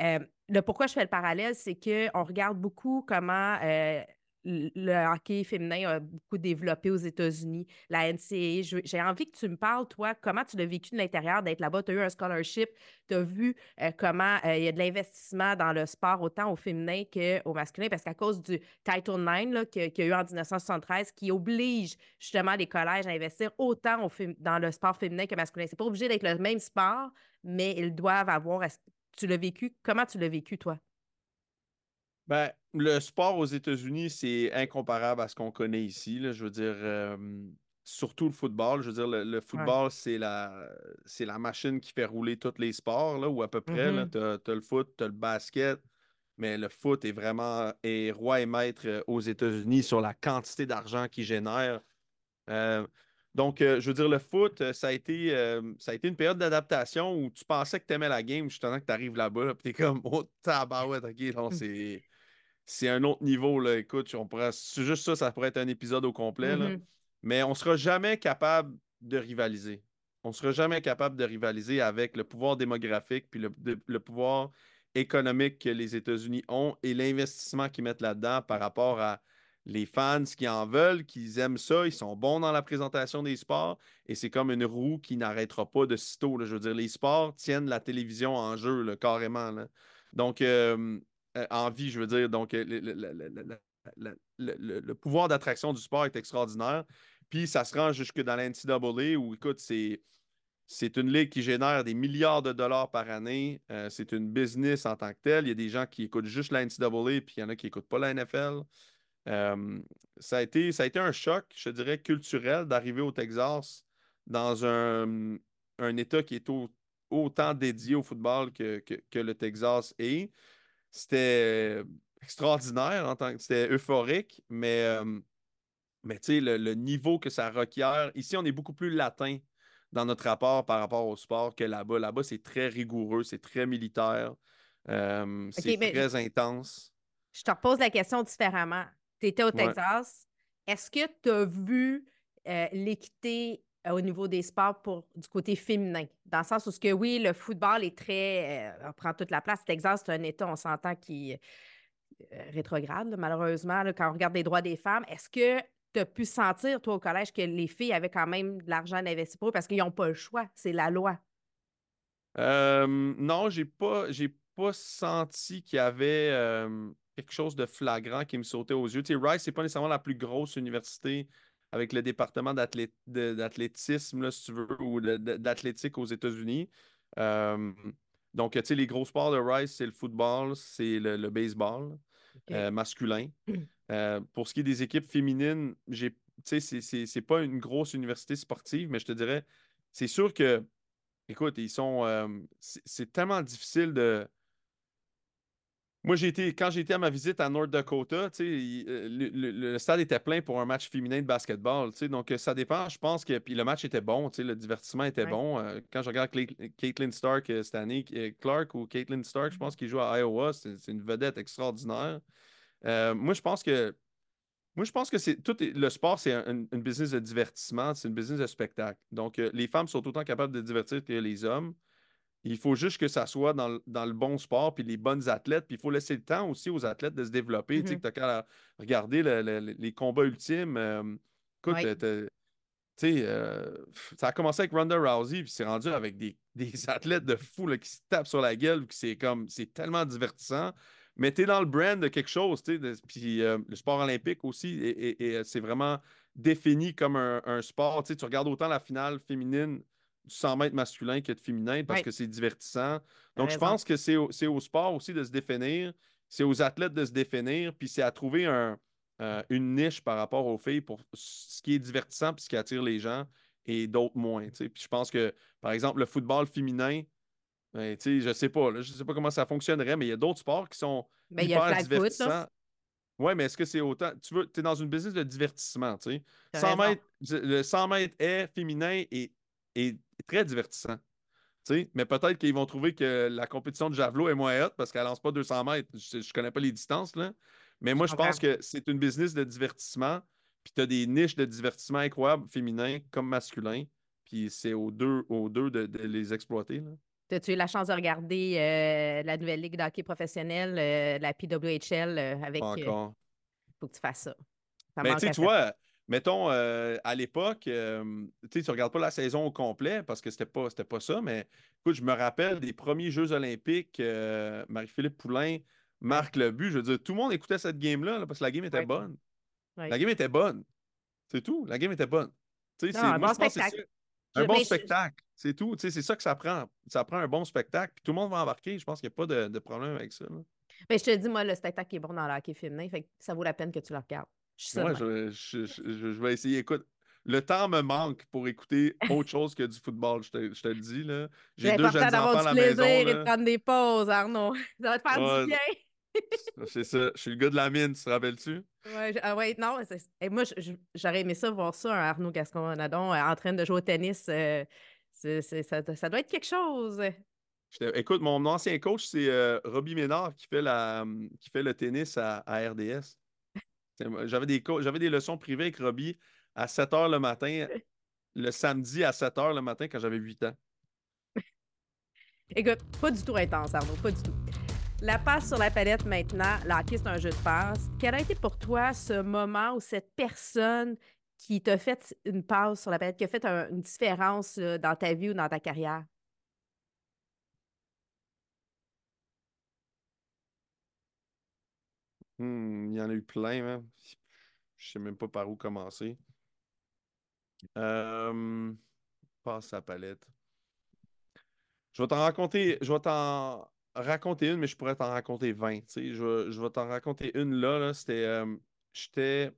Euh, le pourquoi je fais le parallèle, c'est qu'on regarde beaucoup comment euh, le hockey féminin a beaucoup développé aux États-Unis, la NCAA. J'ai envie que tu me parles, toi, comment tu l'as vécu de l'intérieur d'être là-bas? Tu as eu un scholarship, tu as vu euh, comment euh, il y a de l'investissement dans le sport, autant au féminin qu'au masculin, parce qu'à cause du Title IX qu'il y a eu en 1973, qui oblige justement les collèges à investir autant au dans le sport féminin que masculin. C'est pas obligé d'être le même sport, mais ils doivent avoir. Tu l'as vécu? Comment tu l'as vécu, toi? Ben, le sport aux États-Unis, c'est incomparable à ce qu'on connaît ici. Je veux dire, surtout le football. Je veux dire, le, football, c'est la, la machine qui fait rouler tous les sports, là, ou à peu près. Mm-hmm. Tu as, le foot, tu as le basket, mais le foot est vraiment est roi et maître euh, aux États-Unis sur la quantité d'argent qu'il génère. Euh, donc, euh, je veux dire, le foot, ça a été, ça a été une période d'adaptation où tu pensais que tu aimais la game justement que tu arrives là-bas, puis tu es comme, oh, tabarouette, ok, non, c'est c'est un autre niveau. Là. Écoute, on pourrait, juste ça, ça pourrait être un épisode au complet. Mm-hmm. Mais on ne sera jamais capable de rivaliser. On ne sera jamais capable de rivaliser avec le pouvoir démographique puis le, pouvoir économique que les États-Unis ont et l'investissement qu'ils mettent là-dedans par rapport à les fans qui en veulent, qui aiment ça, ils sont bons dans la présentation des sports et c'est comme une roue qui n'arrêtera pas de sitôt. Là. Je veux dire, les sports tiennent la télévision en jeu, carrément. Donc, euh, euh, en vie, je veux dire. Donc, euh, le, pouvoir d'attraction du sport est extraordinaire. Puis, ça se rend jusque dans la NCAA où, écoute, c'est. Une ligue qui génère des milliards de dollars par année. Euh, c'est une business en tant que telle. Il y a des gens qui écoutent juste la NCAA, puis il y en a qui n'écoutent pas la NFL. ça, a été, un choc, je dirais, culturel d'arriver au Texas dans un, État qui est autant dédié au football que le Texas est. C'était euh, extraordinaire en tant que c'était euphorique, mais, euh, mais tu sais, le, niveau que ça requiert. Ici, on est beaucoup plus latin dans notre rapport par rapport au sport que là-bas. Là-bas, c'est très rigoureux, c'est très militaire, euh, c'est très intense. Je te repose la question différemment. Tu étais au Texas. Est-ce que tu as vu l'équité au niveau des sports pour du côté féminin. Dans le sens où, ce que oui, le football est très. Euh, prend toute la place. Texas, c'est un État, on s'entend, qui euh, rétrograde, malheureusement, quand on regarde les droits des femmes. Est-ce que tu as pu sentir, toi, au collège, que les filles avaient quand même de l'argent investi pour eux parce qu'ils n'ont pas le choix? C'est la loi? non, j'ai pas, j'ai pas senti qu'il y avait quelque chose de flagrant qui me sautait aux yeux. Tu sais, Rice, c'est pas nécessairement la plus grosse université avec le département d'athlétisme, si tu veux, ou d'athlétique aux États-Unis. Euh, donc, tu sais, les gros sports de Rice, c'est le football, c'est le, baseball euh, masculin. Euh, pour ce qui est des équipes féminines, j'ai, tu sais, c'est pas une grosse université sportive, mais je te dirais, c'est sûr que, écoute, ils sont, c'est tellement difficile de, moi, j'ai été, quand j'étais à ma visite à North Dakota, euh, le, stade était plein pour un match féminin de basketball. Donc, euh, ça dépend. Je pense que puis le match était bon, le divertissement était bon. Euh, quand je regarde Caitlin Stark cette année, Clark ou Caitlin Stark, je pense qu'il joue à Iowa. C'est une vedette extraordinaire. moi, je pense que moi, je pense que c'est tout le sport, c'est une business de divertissement, c'est une business de spectacle. Donc, les femmes sont autant capables de divertir que les hommes. Il faut juste que ça soit dans, le bon sport, puis les bonnes athlètes. Puis il faut laisser le temps aussi aux athlètes de se développer. Tu sais, mm-hmm. qu'à regarder les combats ultimes. Euh, écoute, tu sais, euh, ça a commencé avec Ronda Rousey, puis c'est rendu avec des, athlètes de fou qui se tapent sur la gueule, puis c'est comme, c'est tellement divertissant. Mais tu es dans le brand de quelque chose, tu sais. Puis euh, le sport olympique aussi, et, c'est vraiment défini comme un, un sport. Tu sais, tu regardes autant la finale féminine 100 mètres masculin que de féminin parce que c'est divertissant. Donc, je pense que c'est au, sport aussi de se définir, c'est aux athlètes de se définir, puis c'est à trouver un, euh, une niche par rapport aux filles pour ce qui est divertissant puis ce qui attire les gens et d'autres moins. Puis je pense que, par exemple, le football féminin, ben, je ne sais pas, je sais pas comment ça fonctionnerait, mais il y a d'autres sports qui sont ben, hyper divertissants. Oui, mais est-ce que c'est autant. Tu veux, es dans une business de divertissement, tu sais. 100 mètres, le 100 mètres est féminin et très divertissant. mais peut-être qu'ils vont trouver que la compétition de javelot est moins haute parce qu'elle lance pas 200 mètres. Je ne connais pas les distances, là. Mais moi, je pense que c'est une business de divertissement. Puis tu as des niches de divertissement incroyables, féminins comme masculins. Puis c'est aux deux, aux deux de, les exploiter. As-tu eu la chance de regarder euh, la nouvelle ligue d'hockey professionnelle, euh, la PWHL, euh, avec. Pas encore. faut que tu fasses ça. ça Mais manque tu vois, mettons, euh, à l'époque, euh, tu tu regardes pas la saison au complet parce que c'était pas, c'était pas ça, mais écoute, je me rappelle des premiers Jeux olympiques, euh, Marie-Philippe Poulain marque le but. Je veux dire, tout le monde écoutait cette game-là là, parce que la game était Ouais. bonne. Ouais. La game était bonne. C'est tout. La game était bonne. Non, c'est- un moi, bon je pense que c'est spectacle. ça. Un Je- bon je- spectacle. C'est tout. C'est ça que ça prend. Ça prend un bon spectacle. Puis tout le monde va embarquer. Je pense qu'il n'y a pas de, de problème avec ça. là. Mais je te dis, moi, le spectacle est bon dans le hockey féminin, fait que ça vaut la peine que tu le regardes. Je même. je, vais essayer. Écoute, le temps me manque pour écouter autre chose que du football, je te, je te le dis. là. J'ai C'est deux important jeunes enfants à plaisir et de prendre des pauses, Arnaud. Ça va te faire Ouais. du bien. C'est ça. Je suis le gars de la mine, tu te rappelles-tu? Je- ah ouais, non, et moi, j'aurais aimé ça, voir ça, un Arnaud Gascon-Nadon euh, en train de jouer au tennis. euh, ça, ça doit être quelque chose. Écoute, mon ancien coach, c'est euh, Robbie Ménard qui fait, la, qui fait le tennis à, à RDS. J'avais des, co- j'avais des leçons privées avec Robbie à 7 h le matin, le samedi à 7 h le matin quand j'avais 8 ans. Écoute, pas du tout intense, Arnaud, pas du tout. La passe sur la palette maintenant, le hockey, c'est un jeu de passe. Quel a été pour toi ce moment où cette personne qui t'a fait une passe sur la palette, qui a fait un- une différence là, dans ta vie ou dans ta carrière? Hmm, il y en a eu plein, man. Je sais même pas par où commencer. Euh, passe à palette. Je vais t'en raconter, je vais t'en raconter une, mais je pourrais t'en raconter 20. tu sais. Je, vais- je vais t'en raconter une là. là. C'était, euh, j'étais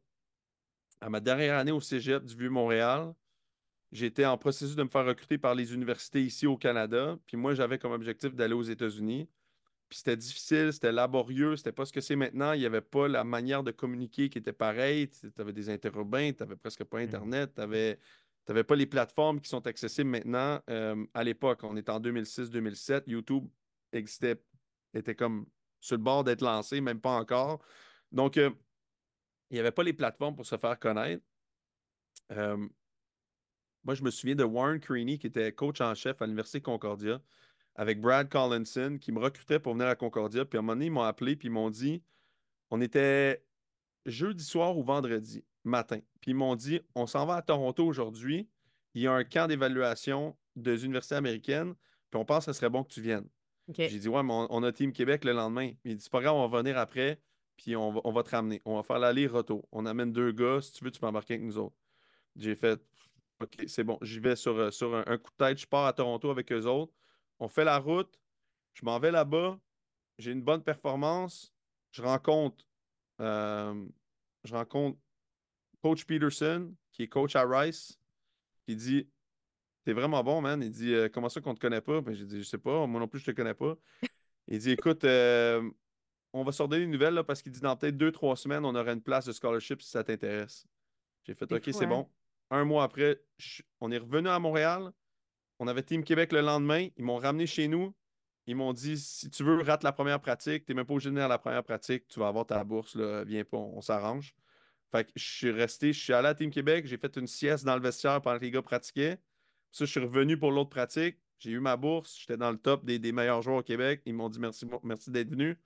à ma dernière année au Cégep du Vieux-Montréal. J'étais en processus de me faire recruter par les universités ici au Canada. Puis moi, j'avais comme objectif d'aller aux États-Unis. Puis c'était difficile, c'était laborieux, c'était pas ce que c'est maintenant. Il n'y avait pas la manière de communiquer qui était pareille. Tu avais des interurbains, tu n'avais presque pas Internet, tu n'avais pas les plateformes qui sont accessibles maintenant. Euh, à l'époque, on était en 2006-2007, YouTube existait, était comme sur le bord d'être lancé, même pas encore. Donc, euh, il n'y avait pas les plateformes pour se faire connaître. Euh, moi, je me souviens de Warren Creaney, qui était coach en chef à l'Université Concordia, avec Brad Collinson, qui me recrutait pour venir à Concordia. Puis à un moment donné, ils m'ont appelé, puis ils m'ont dit on était jeudi soir ou vendredi matin. Puis ils m'ont dit on s'en va à Toronto aujourd'hui. Il y a un camp d'évaluation des universités américaines, puis on pense que ce serait bon que tu viennes. J'ai dit, ouais, mais on, on a Team Québec le lendemain. Il dit, c'est pas grave, on va venir après, puis on va, on va te ramener. On va faire l'aller-retour. On amène deux gars. Si tu veux, tu peux embarquer avec nous autres. J'ai fait, OK, c'est bon. J'y vais sur, euh, sur un, un coup de tête. Je pars à Toronto avec eux autres. On fait la route. Je m'en vais là-bas. J'ai une bonne performance. Je rencontre, euh, je rencontre Coach Peterson, qui est coach à Rice, qui dit T'es vraiment bon, man. Il dit euh, Comment ça qu'on te connaît pas? Ben, J'ai dit Je sais pas, moi non plus, je te connais pas. Il dit Écoute, euh, on va se redonner une nouvelle là, parce qu'il dit Dans peut-être deux, trois semaines, on aura une place de scholarship si ça t'intéresse. J'ai fait OK, c'est bon. Un mois après, je- on est revenu à Montréal. On avait Team Québec le lendemain. Ils m'ont ramené chez nous. Ils m'ont dit si tu veux, rate la première pratique. Tu n'es même pas obligé de à la première pratique. Tu vas avoir ta bourse. Là. Viens pas, on, s'arrange. Fait que je suis resté, je suis allé à Team Québec. J'ai fait une sieste dans le vestiaire pendant que les gars pratiquaient. Ça, je suis revenu pour l'autre pratique. J'ai eu ma bourse. J'étais dans le top des, meilleurs joueurs au Québec. Ils m'ont dit merci, merci d'être venu.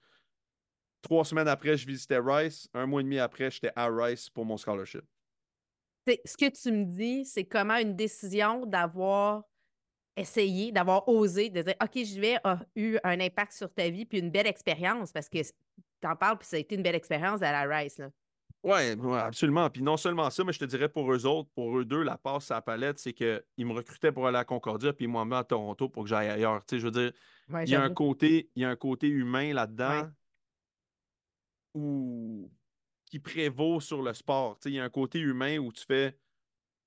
Trois semaines après, je visitais Rice. Un mois et demi après, j'étais à Rice pour mon scholarship. Ce que tu me dis, c'est comment une décision d'avoir essayé, d'avoir osé, de dire OK, j'y vais, a eu un impact sur ta vie, puis une belle expérience, parce que tu en parles, puis ça a été une belle expérience à la Rice. Là. Oui, absolument. Puis non seulement ça, mais je te dirais pour eux autres, pour eux deux, la passe à la palette, c'est qu'ils me recrutaient pour aller à Concordia, puis m'ont amené à Toronto pour que j'aille ailleurs. Tu sais, je veux dire, Ouais, il y a un côté, il y a un côté humain là-dedans Ouais. où- qui prévaut sur le sport. Tu sais, il y a un côté humain où tu fais,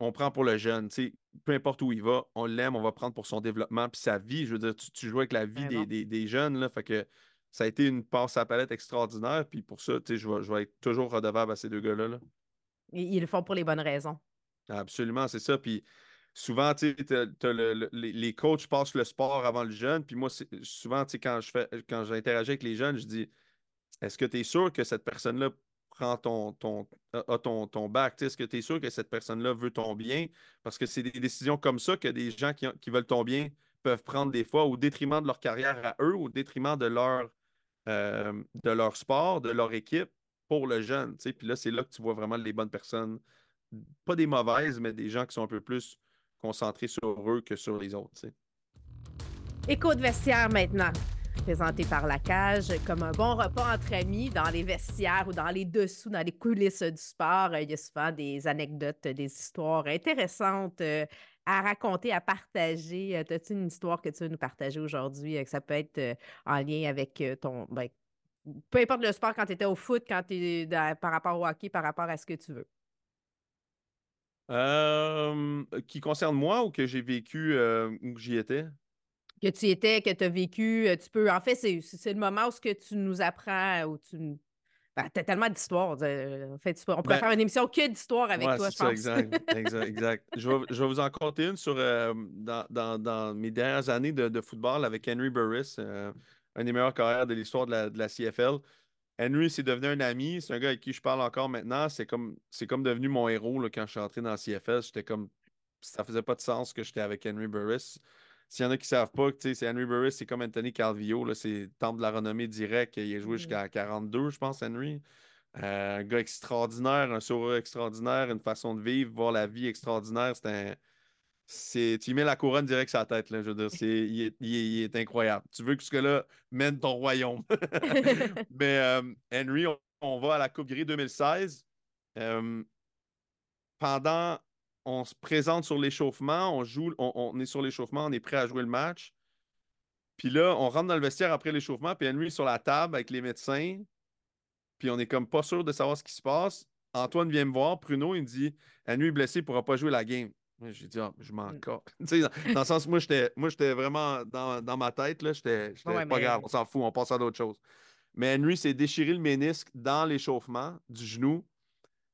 on prend pour le jeune. Tu sais, peu importe où il va, on l'aime, on va prendre pour son développement, puis sa vie. Je veux dire, tu, tu joues avec la vie Ouais, des, des- des jeunes, là, fait que ça a été une passe à la palette extraordinaire, puis pour ça, tu sais, je vais, je vais être toujours redevable à ces deux gars-là. là. Ils, le font pour les bonnes raisons. Absolument, c'est ça. Puis souvent, tu sais, t'as- t'as le- le- les, coachs passent le sport avant le jeune. Puis moi, c'est- souvent, tu sais, quand je fais quand j'interagis avec les jeunes, je dis Est-ce que tu es sûr que cette personne-là prend ton, ton, a a ton, ton bac? Est-ce que tu es sûr que cette personne-là veut ton bien? Parce que c'est des décisions comme ça que des gens qui, qui veulent ton bien peuvent prendre des fois au détriment de leur carrière à eux, au détriment de leur, euh, de leur sport, de leur équipe pour le jeune. Puis là, c'est là que tu vois vraiment les bonnes personnes. Pas des mauvaises, mais des gens qui sont un peu plus concentrés sur eux que sur les autres. Écho de vestiaire maintenant présenté par la cage comme un bon repas entre amis dans les vestiaires ou dans les dessous, dans les coulisses du sport. Il y a souvent des anecdotes, des histoires intéressantes euh, à raconter, à partager. Euh, as-tu une histoire que tu veux nous partager aujourd'hui, euh, que ça peut être en lien avec ton. Ben, peu importe le sport, quand tu étais au foot, quand tu par rapport au hockey, par rapport à ce que tu veux? qui concerne moi ou que j'ai vécu que j'y étais? Que tu étais, que tu as vécu. Euh, tu peux. En fait, c'est le moment où ce que tu nous apprends, où tu. Ben, as tellement d'histoires. En fait, on pourrait ben faire une émission que d'histoires avec toi, je pense. exact, exact, exact. Je vais, je vais, vous en compter une sur euh, dans, dans, dans, mes dernières années de, de, football avec Henry Burris, euh, un des meilleurs carrières de l'histoire de la, de la, CFL. Henry, c'est devenu un ami. C'est un gars avec qui je parle encore maintenant. C'est comme, comme devenu mon héros là, quand je suis entré dans la CFL. J'étais comme. Ça faisait pas de sens que j'étais avec Henry Burris. S'il y en a qui ne savent pas, c'est Henry Burris, c'est comme Anthony Calvillo, c'est temple de la renommée direct. Il a joué mm. jusqu'à 42, je pense, Henry. Euh, un gars extraordinaire, un sourire extraordinaire, une façon de vivre, voir la vie extraordinaire. C'est un. tu mets la couronne direct sur la tête. Là, je veux dire, il, est, incroyable. Tu veux que ce gars-là mène ton royaume. Mais euh, Henry, on, va à la Coupe Gris 2016. Euh, pendant on se présente sur l'échauffement, on joue, on, est sur l'échauffement, on est prêt à jouer le match. Puis là, on rentre dans le vestiaire après l'échauffement, puis Henry est sur la table avec les médecins. Puis on est comme pas sûr de savoir ce qui se passe. Antoine vient me voir, Pruno, il me dit Henry est blessé, il ne pourra pas jouer la game. J'ai dit, ah, je m'en mm. dans, dans, le sens, moi, j'étais vraiment dans, ma tête, là, j'étais pas grave, on s'en fout, on passe à d'autres choses. Mais Henry s'est déchiré le ménisque dans l'échauffement du genou.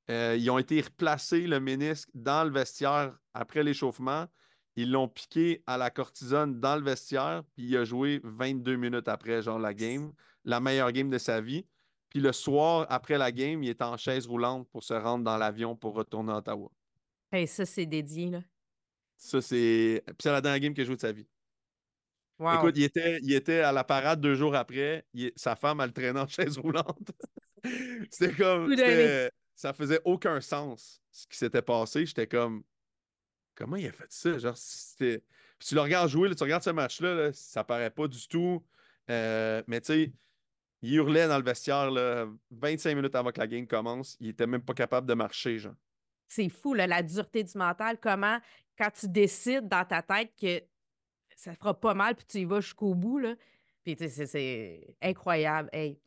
Euh, ils ont été replacés, le ménisque, dans le vestiaire après l'échauffement. Ils l'ont piqué à la cortisone dans le vestiaire, puis il a joué 22 minutes après, genre, la game, la meilleure game de sa vie. Puis le soir, après la game, il est en chaise roulante pour se rendre dans l'avion pour retourner à Ottawa. Hey, ça, c'est dédié, là. Ça, c'est. Puis c'est la dernière game qu'il a joué de sa vie. Écoute, il était, il était à la parade deux jours après. Sa femme, elle le traînait en chaise roulante. C'était comme ça faisait aucun sens ce qui s'était passé. J'étais comme, comment il a fait ça? Genre, c'était. Tu le regardes jouer, tu regardes ce match-là, ça paraît pas du tout. Euh, mais tu sais, il hurlait dans le vestiaire là, 25 minutes avant que la game commence. Il était même pas capable de marcher, genre. C'est fou, la dureté du mental. Comment, quand tu décides dans ta tête que ça fera pas mal, puis tu y vas jusqu'au bout, là. Puis c'est incroyable. Hey.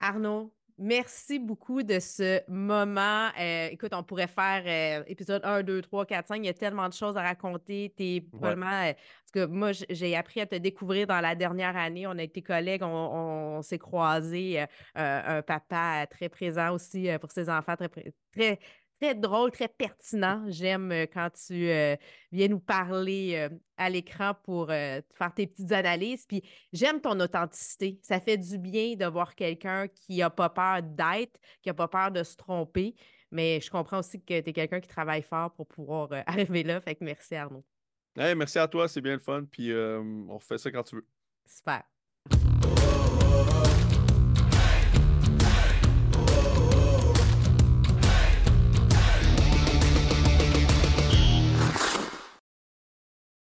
Arnaud, Merci beaucoup de ce moment. Euh, écoute, on pourrait faire euh, épisode 1, 2, 3, 4, 5. Il y a tellement de choses à raconter. Tu es vraiment. Euh, parce que moi, j'ai appris à te découvrir dans la dernière année. On a été collègues, on, s'est croisés. un papa très présent aussi pour ses enfants, très, très très drôle, très pertinent. J'aime euh, quand tu euh, viens nous parler euh, à l'écran pour faire tes petites analyses. Puis j'aime ton authenticité. Ça fait du bien de voir quelqu'un qui n'a pas peur d'être, qui n'a pas peur de se tromper. Mais je comprends aussi que tu es quelqu'un qui travaille fort pour pouvoir arriver là. Fait que merci Arnaud. merci à toi, c'est bien le fun. Puis on refait ça quand tu veux. Super.